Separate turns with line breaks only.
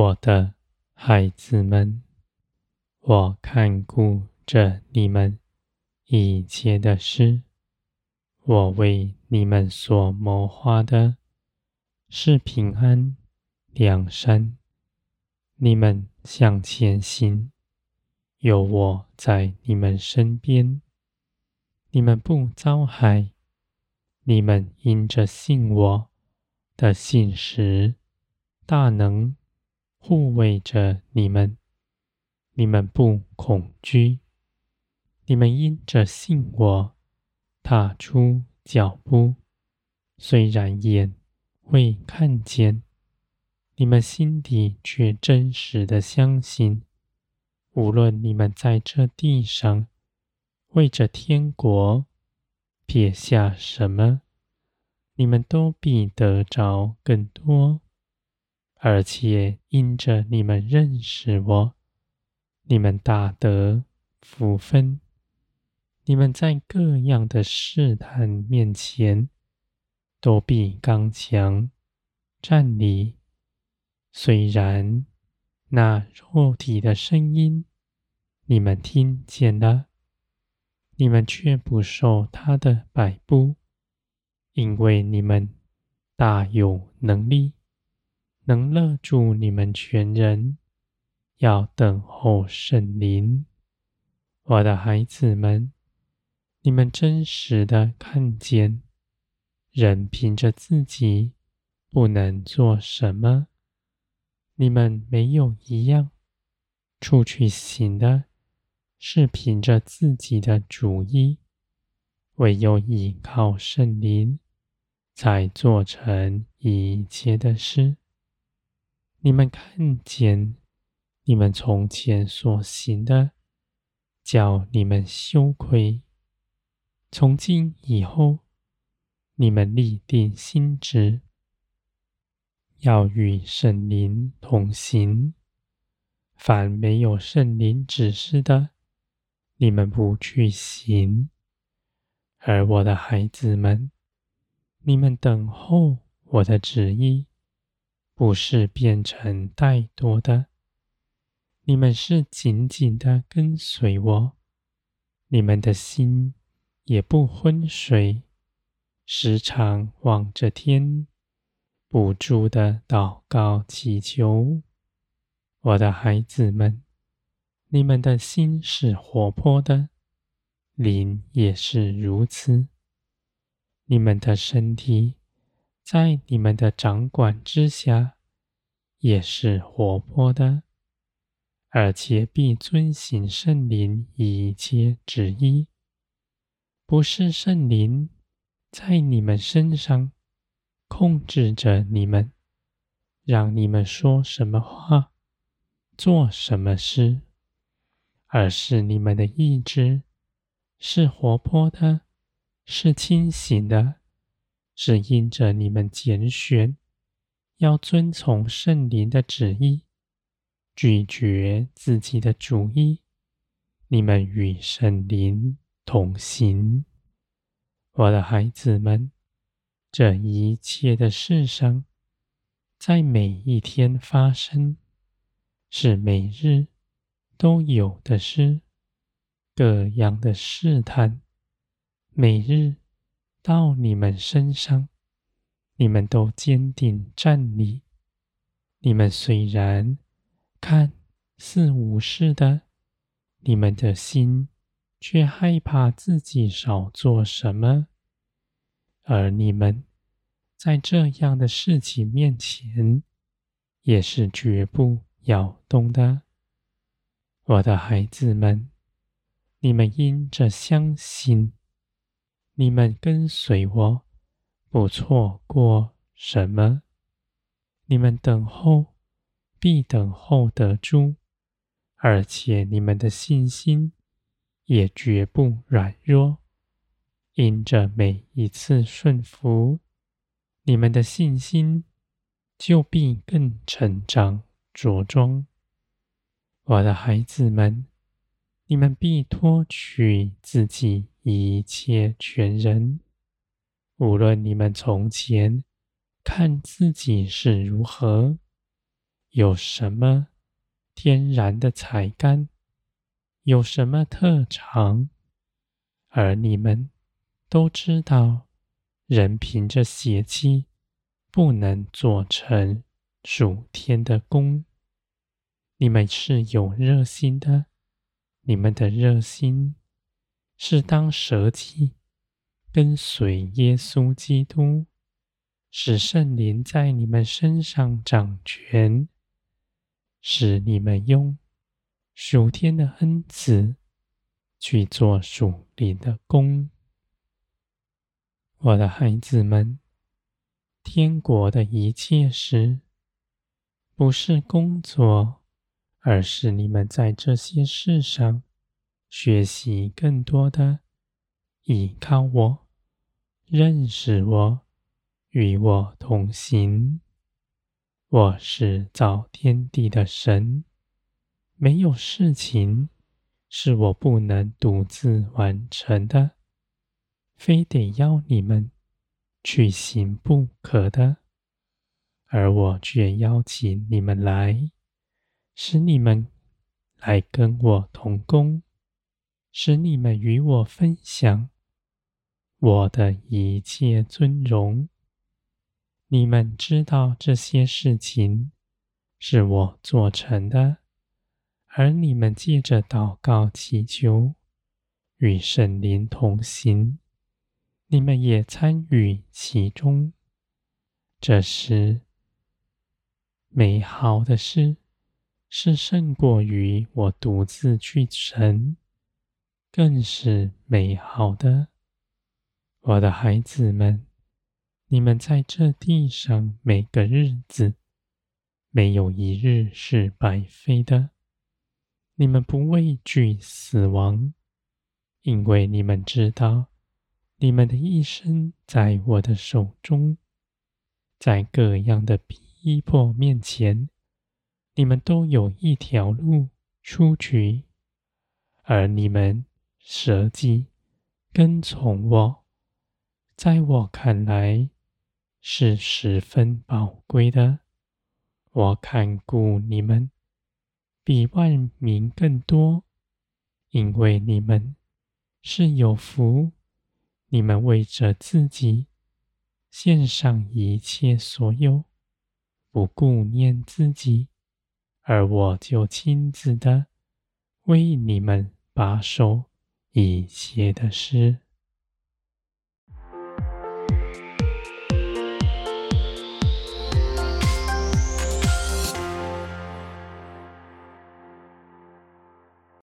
我的孩子们，我看顾着你们一切的事。我为你们所谋划的是平安、良善。你们向前行，有我在你们身边。你们不遭害。你们因着信我的信实，大能护卫着你们。你们不恐惧。你们因着信我，踏出脚步，虽然眼未看见，你们心底却真实的相信。无论你们在这地上，为着天国，撇下什么，你们都必得着更多，而且因着你们认识我，你们大得福分。你们在各样的试探面前，都必刚强站立。虽然那肉体的声音，你们听见了。你们却不受他的摆布，因为你们大有能力，能勒住你们全人，要等候圣灵。我的孩子们，你们真实的看见，人凭着自己不能做什么，你们没有一样出去行的。是凭着自己的主意，唯有依靠圣灵，才做成一切的事。你们看见，你们从前所行的，叫你们羞愧。从今以后，你们立定心志，要与圣灵同行。凡没有圣灵指示的，你们不去行，而我的孩子们，你们等候我的旨意，不是变成怠惰的，你们是紧紧的跟随我，你们的心也不昏睡，时常望着天，不住的祷告祈求，我的孩子们。你们的心是活泼的，灵也是如此。你们的身体在你们的掌管之下，也是活泼的，而且必遵行圣灵一切旨意。不是圣灵在你们身上控制着你们，让你们说什么话，做什么事。而是你们的意志是活泼的，是清醒的，是因着你们拣选，要遵从圣灵的旨意，拒绝自己的主意。你们与圣灵同行，我的孩子们，这一切的事上，在每一天发生，是每日。都有的事各样的试探，每日到你们身上，你们都坚定站立。你们虽然看似无事的，你们的心却害怕自己少做什么，而你们在这样的事情面前，也是绝不摇动的。我的孩子们，你们因着相信，你们跟随我，不错过什么。你们等候，必等候得住，而且你们的信心也绝不软弱。因着每一次顺服，你们的信心就必更成长茁壮。我的孩子们，你们必脱去自己一切全人。无论你们从前看自己是如何，有什么天然的才干，有什么特长，而你们都知道，人凭着血气不能做成属天的工。你们是有热心的，你们的热心是当舍己，跟随耶稣基督，使圣灵在你们身上掌权，使你们用属天的恩赐去做属灵的工。我的孩子们，天国的一切事，不是工作。而是你们在这些事上学习更多的依靠我，认识我，与我同行。我是造天地的神，没有事情是我不能独自完成的，非得要你们去行不可的，而我却邀请你们来。使你们来跟我同工，使你们与我分享我的一切尊荣。你们知道这些事情是我做成的，而你们借着祷告祈求，与圣灵同行，你们也参与其中。这是美好的事。是胜过于我独自去成，更是美好的。我的孩子们，你们在这地上每个日子，没有一日是白费的。你们不畏惧死亡，因为你们知道，你们的一生在我的手中，在各样的逼迫面前。你们都有一条路出去，而你们舍己跟从我，在我看来是十分宝贵的。我看顾你们比万民更多，因为你们是有福。你们为着自己献上一切所有，不顾念自己。而我就亲自的为你们把守以写的诗。